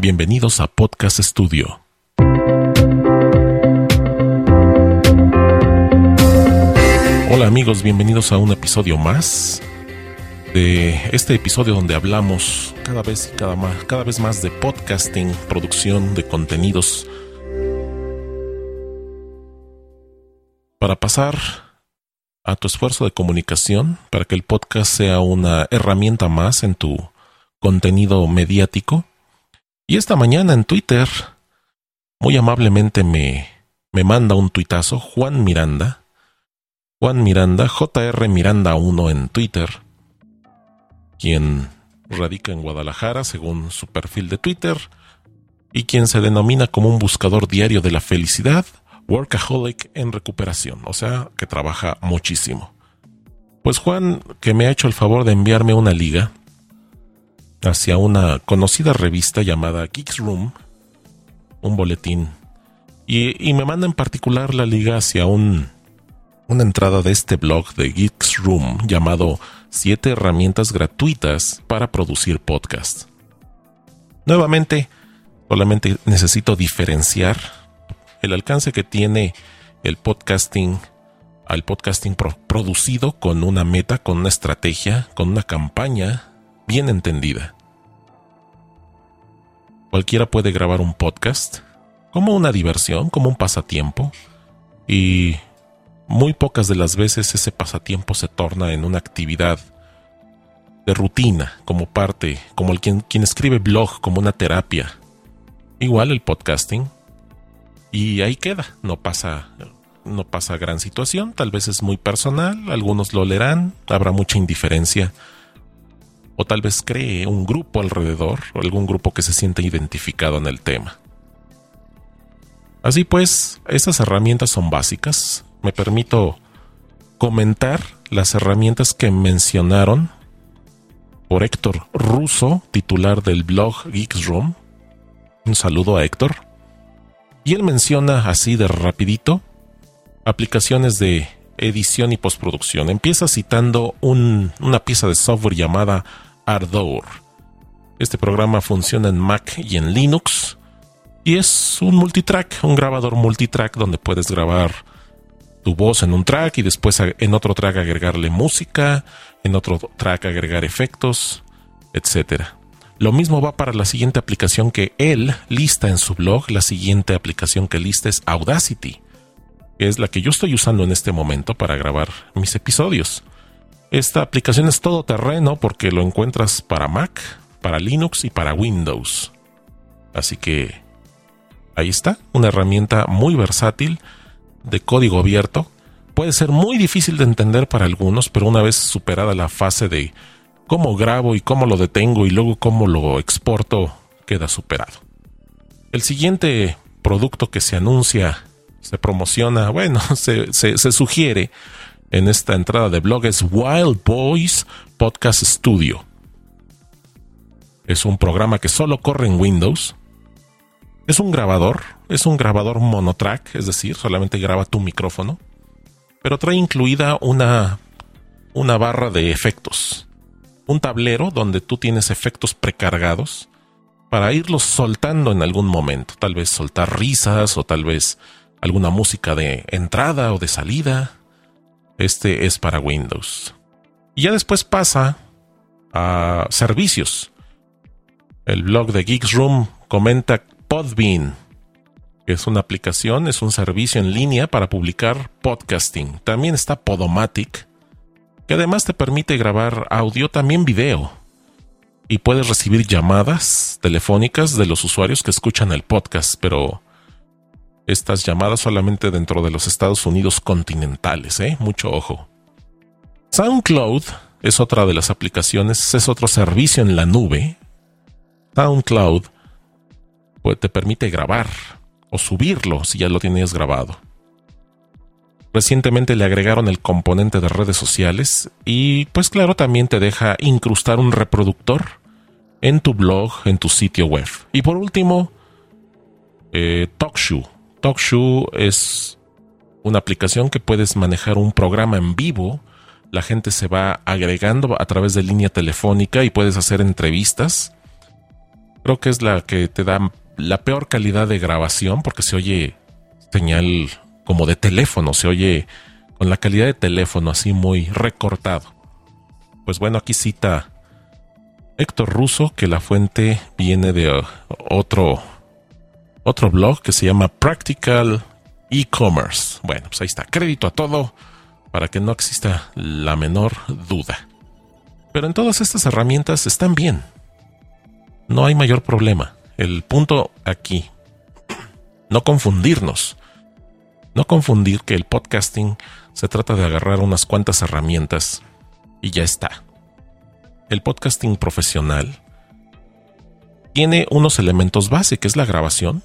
Bienvenidos a Podcast Studio. Hola amigos, bienvenidos a un episodio más de este episodio donde hablamos cada vez y cada, más, cada vez más de podcasting, producción de contenidos. Para pasar a tu esfuerzo de comunicación, para que el podcast sea una herramienta más en tu contenido mediático. Y esta mañana en Twitter, muy amablemente me, me manda un tuitazo Juan Miranda. Juan Miranda, JR Miranda 1 en Twitter, quien radica en Guadalajara según su perfil de Twitter y quien se denomina como un buscador diario de la felicidad, workaholic en recuperación, o sea, que trabaja muchísimo. Pues Juan, que me ha hecho el favor de enviarme una liga hacia una conocida revista llamada Geeks Room, un boletín, y, me manda en particular la liga hacia un, una entrada de este blog de Geeks Room llamado Siete herramientas gratuitas para producir podcast. Nuevamente, solamente necesito diferenciar el alcance que tiene el podcasting al podcasting producido con una meta, con una estrategia, con una campaña bien entendida. Cualquiera puede grabar un podcast como una diversión, como un pasatiempo, y muy pocas de las veces ese pasatiempo se torna en una actividad de rutina, como parte, como el quien, quien escribe blog, como una terapia. Igual el podcasting. Y ahí queda, no pasa, no pasa gran situación, tal vez es muy personal, algunos lo leerán, habrá mucha indiferencia o tal vez cree un grupo alrededor o algún grupo que se siente identificado en el tema. Así pues, estas herramientas son básicas. Me permito comentar las herramientas que mencionaron por Héctor Russo, titular del blog Geeks Room. Un saludo a Héctor. Y él menciona así de rapidito aplicaciones de edición y postproducción. Empieza citando una pieza de software llamada Ardor. Este programa funciona en Mac y en Linux y es un multitrack, un grabador multitrack donde puedes grabar tu voz en un track y después en otro track agregarle música, en otro track agregar efectos, etc. Lo mismo va para la siguiente aplicación que él lista en su blog. La siguiente aplicación que lista es Audacity, que es la que yo estoy usando en este momento para grabar mis episodios. Esta aplicación es todo terreno porque lo encuentras para Mac, para Linux y para Windows. Así que ahí está, una herramienta muy versátil de código abierto. Puede ser muy difícil de entender para algunos, pero una vez superada la fase de cómo grabo y cómo lo detengo y luego cómo lo exporto, queda superado. El siguiente producto que se anuncia, se promociona, bueno, se, se sugiere en esta entrada de blog es Wild Boys Podcast Studio. Es un programa que solo corre en Windows. Es un grabador, es un grabador monotrack, es decir, solamente graba tu micrófono, pero trae incluida una, una barra de efectos, un tablero donde tú tienes efectos precargados para irlos soltando en algún momento, tal vez soltar risas o tal vez alguna música de entrada o de salida, este es para Windows. Y ya después pasa a servicios. El blog de Geeks Room comenta Podbean, que es una aplicación, es un servicio en línea para publicar podcasting. También está Podomatic, que además te permite grabar audio, también video. Y puedes recibir llamadas telefónicas de los usuarios que escuchan el podcast, pero estas llamadas solamente dentro de los Estados Unidos continentales, ¿eh? Mucho ojo. SoundCloud es otra de las aplicaciones, es otro servicio en la nube. SoundCloud pues, te permite grabar o subirlo si ya lo tienes grabado. Recientemente le agregaron el componente de redes sociales y pues claro también te deja incrustar un reproductor en tu blog, en tu sitio web. Y por último, eh, TalkShoe. TalkShoe es una aplicación que puedes manejar un programa en vivo. La gente se va agregando a través de línea telefónica y puedes hacer entrevistas. Creo que es la que te da la peor calidad de grabación porque se oye señal como de teléfono, se oye con la calidad de teléfono así muy recortado. Pues bueno, aquí cita Héctor Russo que la fuente viene de otro otro blog que se llama Practical E-Commerce. Bueno, pues ahí está, crédito a todo para que no exista la menor duda. Pero en todas estas herramientas están bien. No hay mayor problema. El punto aquí, no confundirnos. No confundir que el podcasting se trata de agarrar unas cuantas herramientas y ya está. El podcasting profesional tiene unos elementos base, que es la grabación,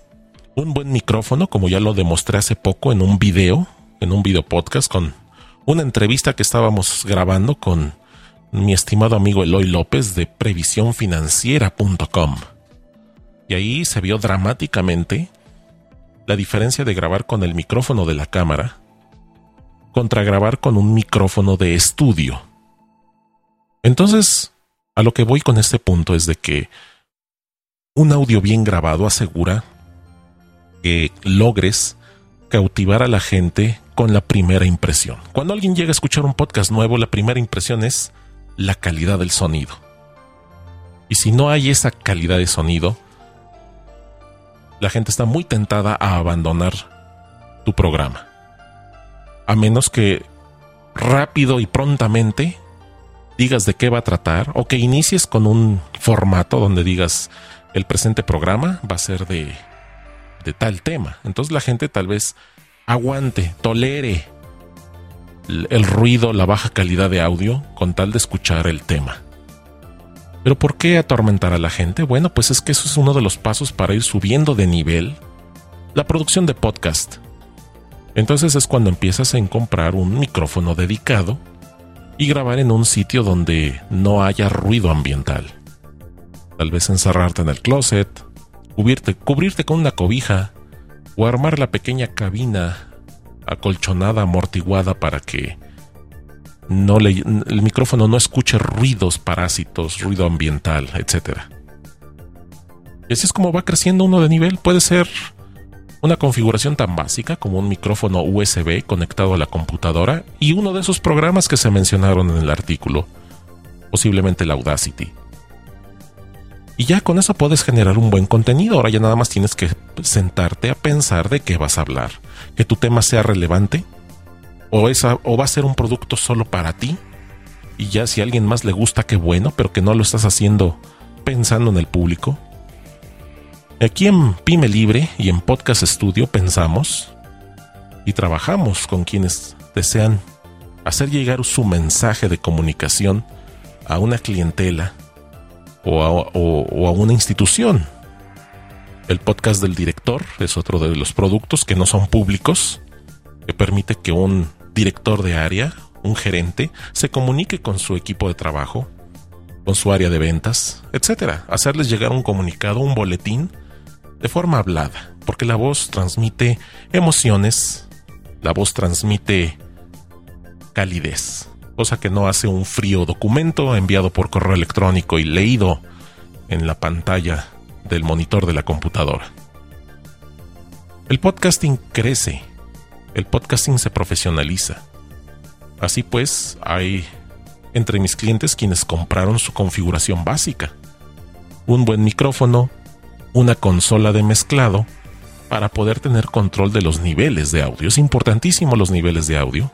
un buen micrófono, como ya lo demostré hace poco en un video, en un video podcast con una entrevista que estábamos grabando con mi estimado amigo Eloy López de previsiónfinanciera.com. Y ahí se vio dramáticamente la diferencia de grabar con el micrófono de la cámara contra grabar con un micrófono de estudio. Entonces, a lo que voy con este punto es de que un audio bien grabado asegura que logres cautivar a la gente con la primera impresión. Cuando alguien llega a escuchar un podcast nuevo, la primera impresión es la calidad del sonido. Y si no hay esa calidad de sonido, la gente está muy tentada a abandonar tu programa. A menos que rápido y prontamente digas de qué va a tratar o que inicies con un formato donde digas el presente programa va a ser de, de tal tema. Entonces la gente tal vez aguante, tolere el ruido, la baja calidad de audio con tal de escuchar el tema. Pero ¿por qué atormentar a la gente? Bueno, pues es que eso es uno de los pasos para ir subiendo de nivel la producción de podcast. Entonces es cuando empiezas a comprar un micrófono dedicado y grabar en un sitio donde no haya ruido ambiental. Tal vez encerrarte en el closet, cubrirte, cubrirte con una cobija o armar la pequeña cabina acolchonada, amortiguada para que no le, el micrófono no escuche ruidos parásitos, ruido ambiental, etc. Y así es como va creciendo uno de nivel. Puede ser una configuración tan básica como un micrófono USB conectado a la computadora y uno de esos programas que se mencionaron en el artículo, posiblemente el Audacity. Y ya con eso puedes generar un buen contenido. Ahora ya nada más tienes que sentarte a pensar de qué vas a hablar. Que tu tema sea relevante o, o va a ser un producto solo para ti. Y ya si a alguien más le gusta, qué bueno, pero que no lo estás haciendo pensando en el público. Aquí en Pyme Libre y en Podcast Studio pensamos y trabajamos con quienes desean hacer llegar su mensaje de comunicación a una clientela o a, una institución. El podcast del director es otro de los productos que no son públicos, que permite que un director de área, un gerente, se comunique con su equipo de trabajo, con su área de ventas, etcétera, hacerles llegar un comunicado, un boletín de forma hablada, porque la voz transmite emociones, la voz transmite calidez, cosa que no hace un frío documento enviado por correo electrónico y leído en la pantalla del monitor de la computadora. El podcasting crece el podcasting se profesionaliza. Así pues, hay entre mis clientes quienes compraron su configuración básica. Un buen micrófono, una consola de mezclado, para poder tener control de los niveles de audio. Es importantísimo los niveles de audio.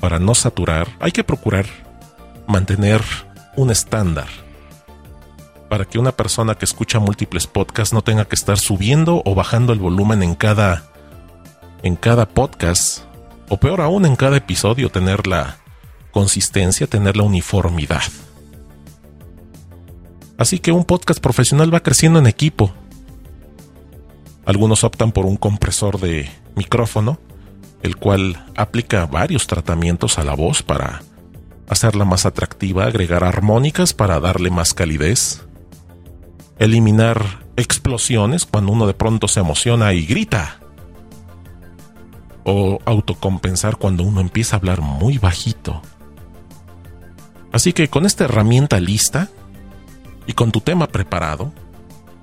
Para no saturar, hay que procurar mantener un estándar para que una persona que escucha múltiples podcasts no tenga que estar subiendo o bajando el volumen en cada en cada podcast, o peor aún en cada episodio, tener la consistencia, tener la uniformidad. Así que un podcast profesional va creciendo en equipo. Algunos optan por un compresor de micrófono, el cual aplica varios tratamientos a la voz para hacerla más atractiva, agregar armónicas para darle más calidez, eliminar explosiones cuando uno de pronto se emociona y grita, o autocompensar cuando uno empieza a hablar muy bajito. Así que con esta herramienta lista y con tu tema preparado,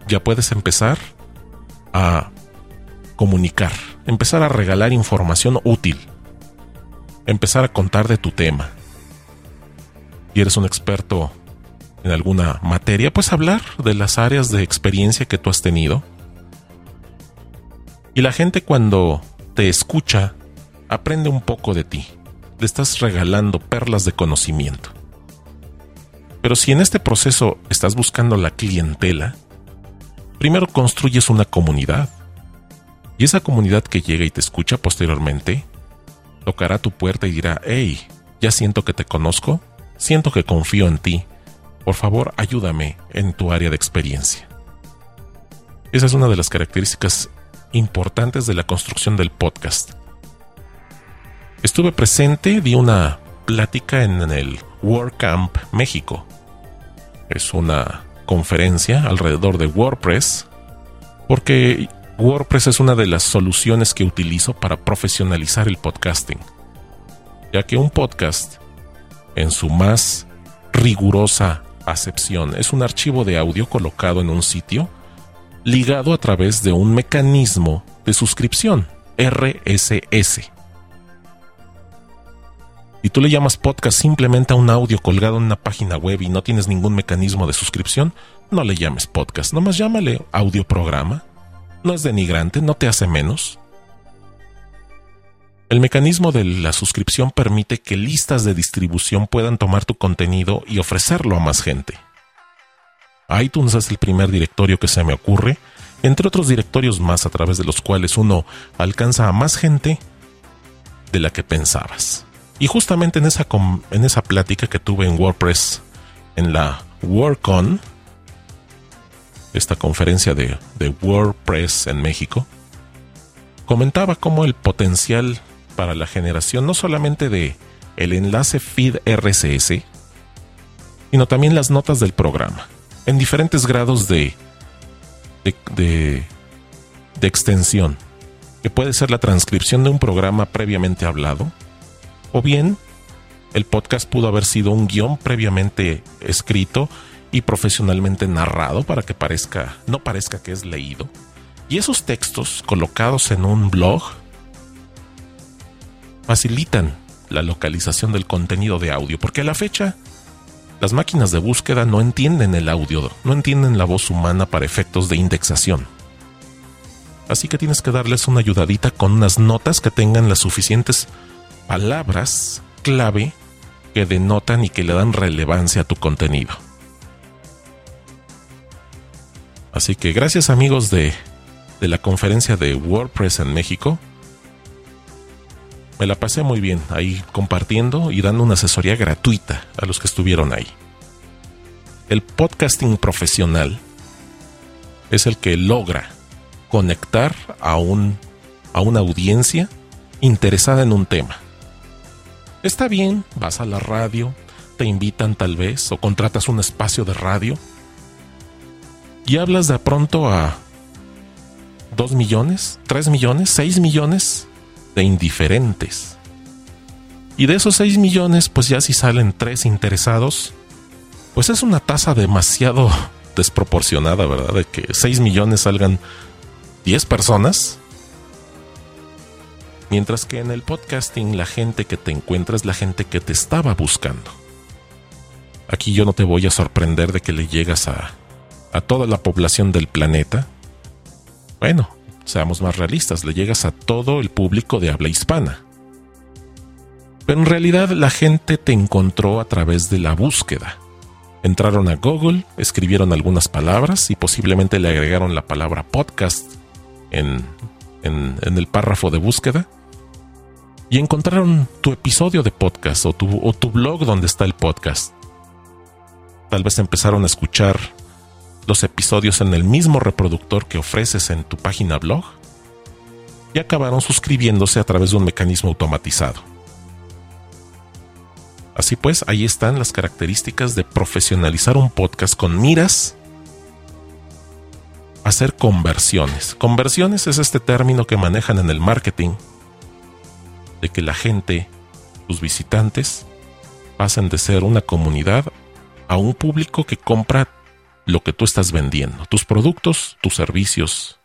ya puedes empezar a comunicar, empezar a regalar información útil, empezar a contar de tu tema. Y eres un experto en alguna materia, pues hablar de las áreas de experiencia que tú has tenido. Y la gente cuando te escucha, aprende un poco de ti. Le estás regalando perlas de conocimiento. Pero si en este proceso estás buscando la clientela, primero construyes una comunidad. Y esa comunidad que llega y te escucha posteriormente, tocará tu puerta y dirá, hey, ya siento que te conozco, siento que confío en ti, por favor ayúdame en tu área de experiencia. Esa es una de las características importantes de la construcción del podcast. Estuve presente, di una plática en el WordCamp México. Es una conferencia alrededor de WordPress, porque WordPress es una de las soluciones que utilizo para profesionalizar el podcasting, ya que un podcast, en su más rigurosa acepción, es un archivo de audio colocado en un sitio ligado a través de un mecanismo de suscripción, RSS. Y tú le llamas podcast simplemente a un audio colgado en una página web y no tienes ningún mecanismo de suscripción, no le llames podcast, nomás llámale audio programa. No es denigrante, no te hace menos. El mecanismo de la suscripción permite que listas de distribución puedan tomar tu contenido y ofrecerlo a más gente iTunes es el primer directorio que se me ocurre, entre otros directorios más a través de los cuales uno alcanza a más gente de la que pensabas. Y justamente en esa, en esa plática que tuve en WordPress, en la WordCon, esta conferencia de, de WordPress en México, comentaba cómo el potencial para la generación no solamente de el enlace feed RSS, sino también las notas del programa en diferentes grados de, de, de, extensión, que puede ser la transcripción de un programa previamente hablado, o bien el podcast pudo haber sido un guion previamente escrito y profesionalmente narrado para que parezca, no parezca que es leído. Y esos textos colocados en un blog facilitan la localización del contenido de audio, porque a la fecha las máquinas de búsqueda no entienden el audio, no entienden la voz humana para efectos de indexación. Así que tienes que darles una ayudadita con unas notas que tengan las suficientes palabras clave que denotan y que le dan relevancia a tu contenido. Así que gracias amigos de, de la conferencia de WordPress en México. Me la pasé muy bien ahí compartiendo y dando una asesoría gratuita a los que estuvieron ahí. El podcasting profesional es el que logra conectar a, un, a una audiencia interesada en un tema. Está bien, vas a la radio, te invitan tal vez o contratas un espacio de radio y hablas de pronto a 2 millones, 3 millones, 6 millones de indiferentes. Y de esos 6 millones, pues ya si salen 3 interesados, pues es una tasa demasiado desproporcionada, ¿verdad? De que 6 millones salgan 10 personas. Mientras que en el podcasting la gente que te encuentra es la gente que te estaba buscando. Aquí yo no te voy a sorprender de que le llegas a, a toda la población del planeta. Bueno, seamos más realistas, le llegas a todo el público de habla hispana. Pero en realidad la gente te encontró a través de la búsqueda. Entraron a Google, escribieron algunas palabras y posiblemente le agregaron la palabra podcast en, en, el párrafo de búsqueda. Y encontraron tu episodio de podcast o tu, o tu blog donde está el podcast. Tal vez empezaron a escuchar los episodios en el mismo reproductor que ofreces en tu página blog y acabaron suscribiéndose a través de un mecanismo automatizado. Así pues, ahí están las características de profesionalizar un podcast con miras hacer conversiones. Conversiones es este término que manejan en el marketing de que la gente, tus visitantes, pasen de ser una comunidad a un público que compra lo que tú estás vendiendo, tus productos, tus servicios.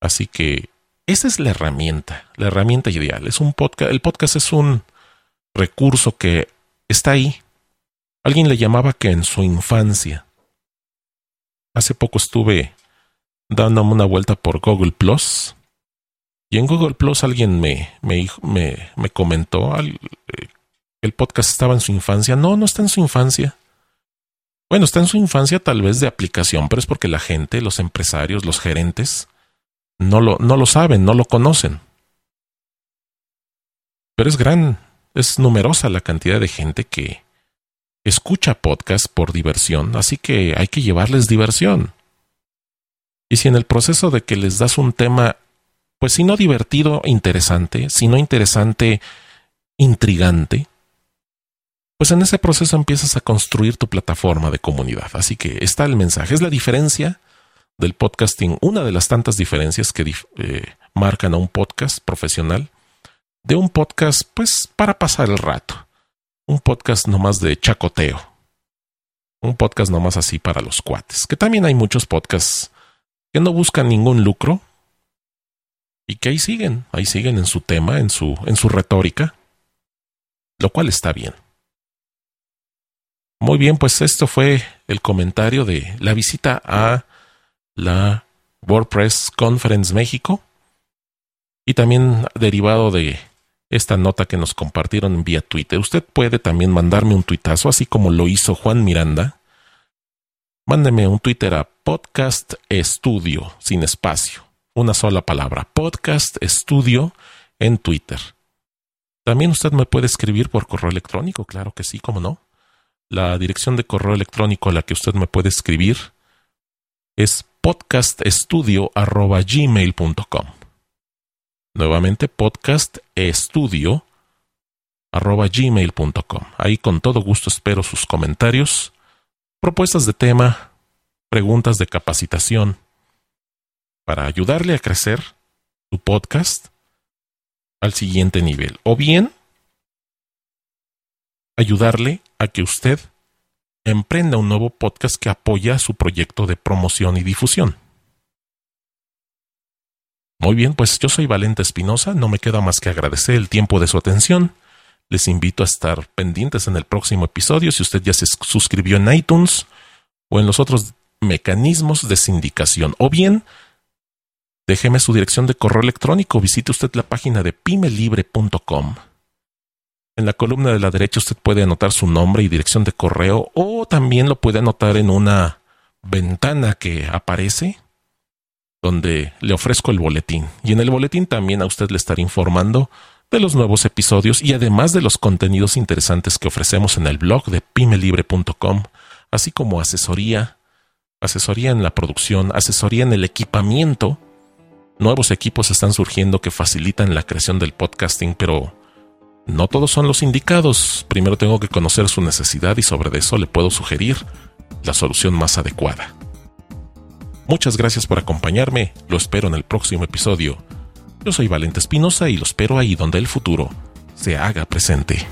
Así que esa es la herramienta, la herramienta ideal. Es un podcast, el podcast es un recurso que está ahí. Alguien le llamaba que en su infancia. Hace poco estuve dándome una vuelta por Google Plus y en Google Plus alguien me, me, me, comentó que eh, el podcast estaba en su infancia. No, no está en su infancia. Bueno, está en su infancia tal vez de aplicación, pero es porque la gente, los empresarios, los gerentes, no lo, no lo saben, no lo conocen. Pero es gran, es numerosa la cantidad de gente que escucha podcast por diversión, así que hay que llevarles diversión. Y si en el proceso de que les das un tema, pues si no divertido, interesante, si no interesante, intrigante, pues en ese proceso empiezas a construir tu plataforma de comunidad. Así que está el mensaje. Es la diferencia del podcasting, una de las tantas diferencias que eh, marcan a un podcast profesional de un podcast, pues, para pasar el rato. Un podcast nomás de chacoteo. Un podcast nomás así para los cuates. Que también hay muchos podcasts que no buscan ningún lucro y que ahí siguen, ahí siguen en su tema, en su, en su retórica, lo cual está bien. Muy bien, pues esto fue el comentario de la visita a la WordPress Conference México y también derivado de esta nota que nos compartieron vía Twitter. Usted puede también mandarme un tuitazo, así como lo hizo Juan Miranda. Mándeme un Twitter a Podcast Estudio, sin espacio, una sola palabra, Podcast Estudio en Twitter. También usted me puede escribir por correo electrónico, claro que sí, cómo no. La dirección de correo electrónico a la que usted me puede escribir es podcastestudio.gmail.com. Nuevamente, podcastestudio.gmail.com. Ahí con todo gusto espero sus comentarios, propuestas de tema, preguntas de capacitación, para ayudarle a crecer su podcast al siguiente nivel. O bien, ayudarle a que usted emprenda un nuevo podcast que apoya su proyecto de promoción y difusión. Muy bien, pues yo soy Valente Espinosa, no me queda más que agradecer el tiempo de su atención. Les invito a estar pendientes en el próximo episodio si usted ya se suscribió en iTunes o en los otros mecanismos de sindicación. O bien, déjeme su dirección de correo electrónico, visite usted la página de pymelibre.com en la columna de la derecha usted puede anotar su nombre y dirección de correo o también lo puede anotar en una ventana que aparece donde le ofrezco el boletín. Y en el boletín también a usted le estaré informando de los nuevos episodios y además de los contenidos interesantes que ofrecemos en el blog de pymelibre.com, así como asesoría, asesoría en la producción, asesoría en el equipamiento. Nuevos equipos están surgiendo que facilitan la creación del podcasting, pero no todos son los indicados. Primero tengo que conocer su necesidad y sobre eso le puedo sugerir la solución más adecuada. Muchas gracias por acompañarme, lo espero en el próximo episodio. Yo soy Valente Espinosa y lo espero ahí donde el futuro se haga presente.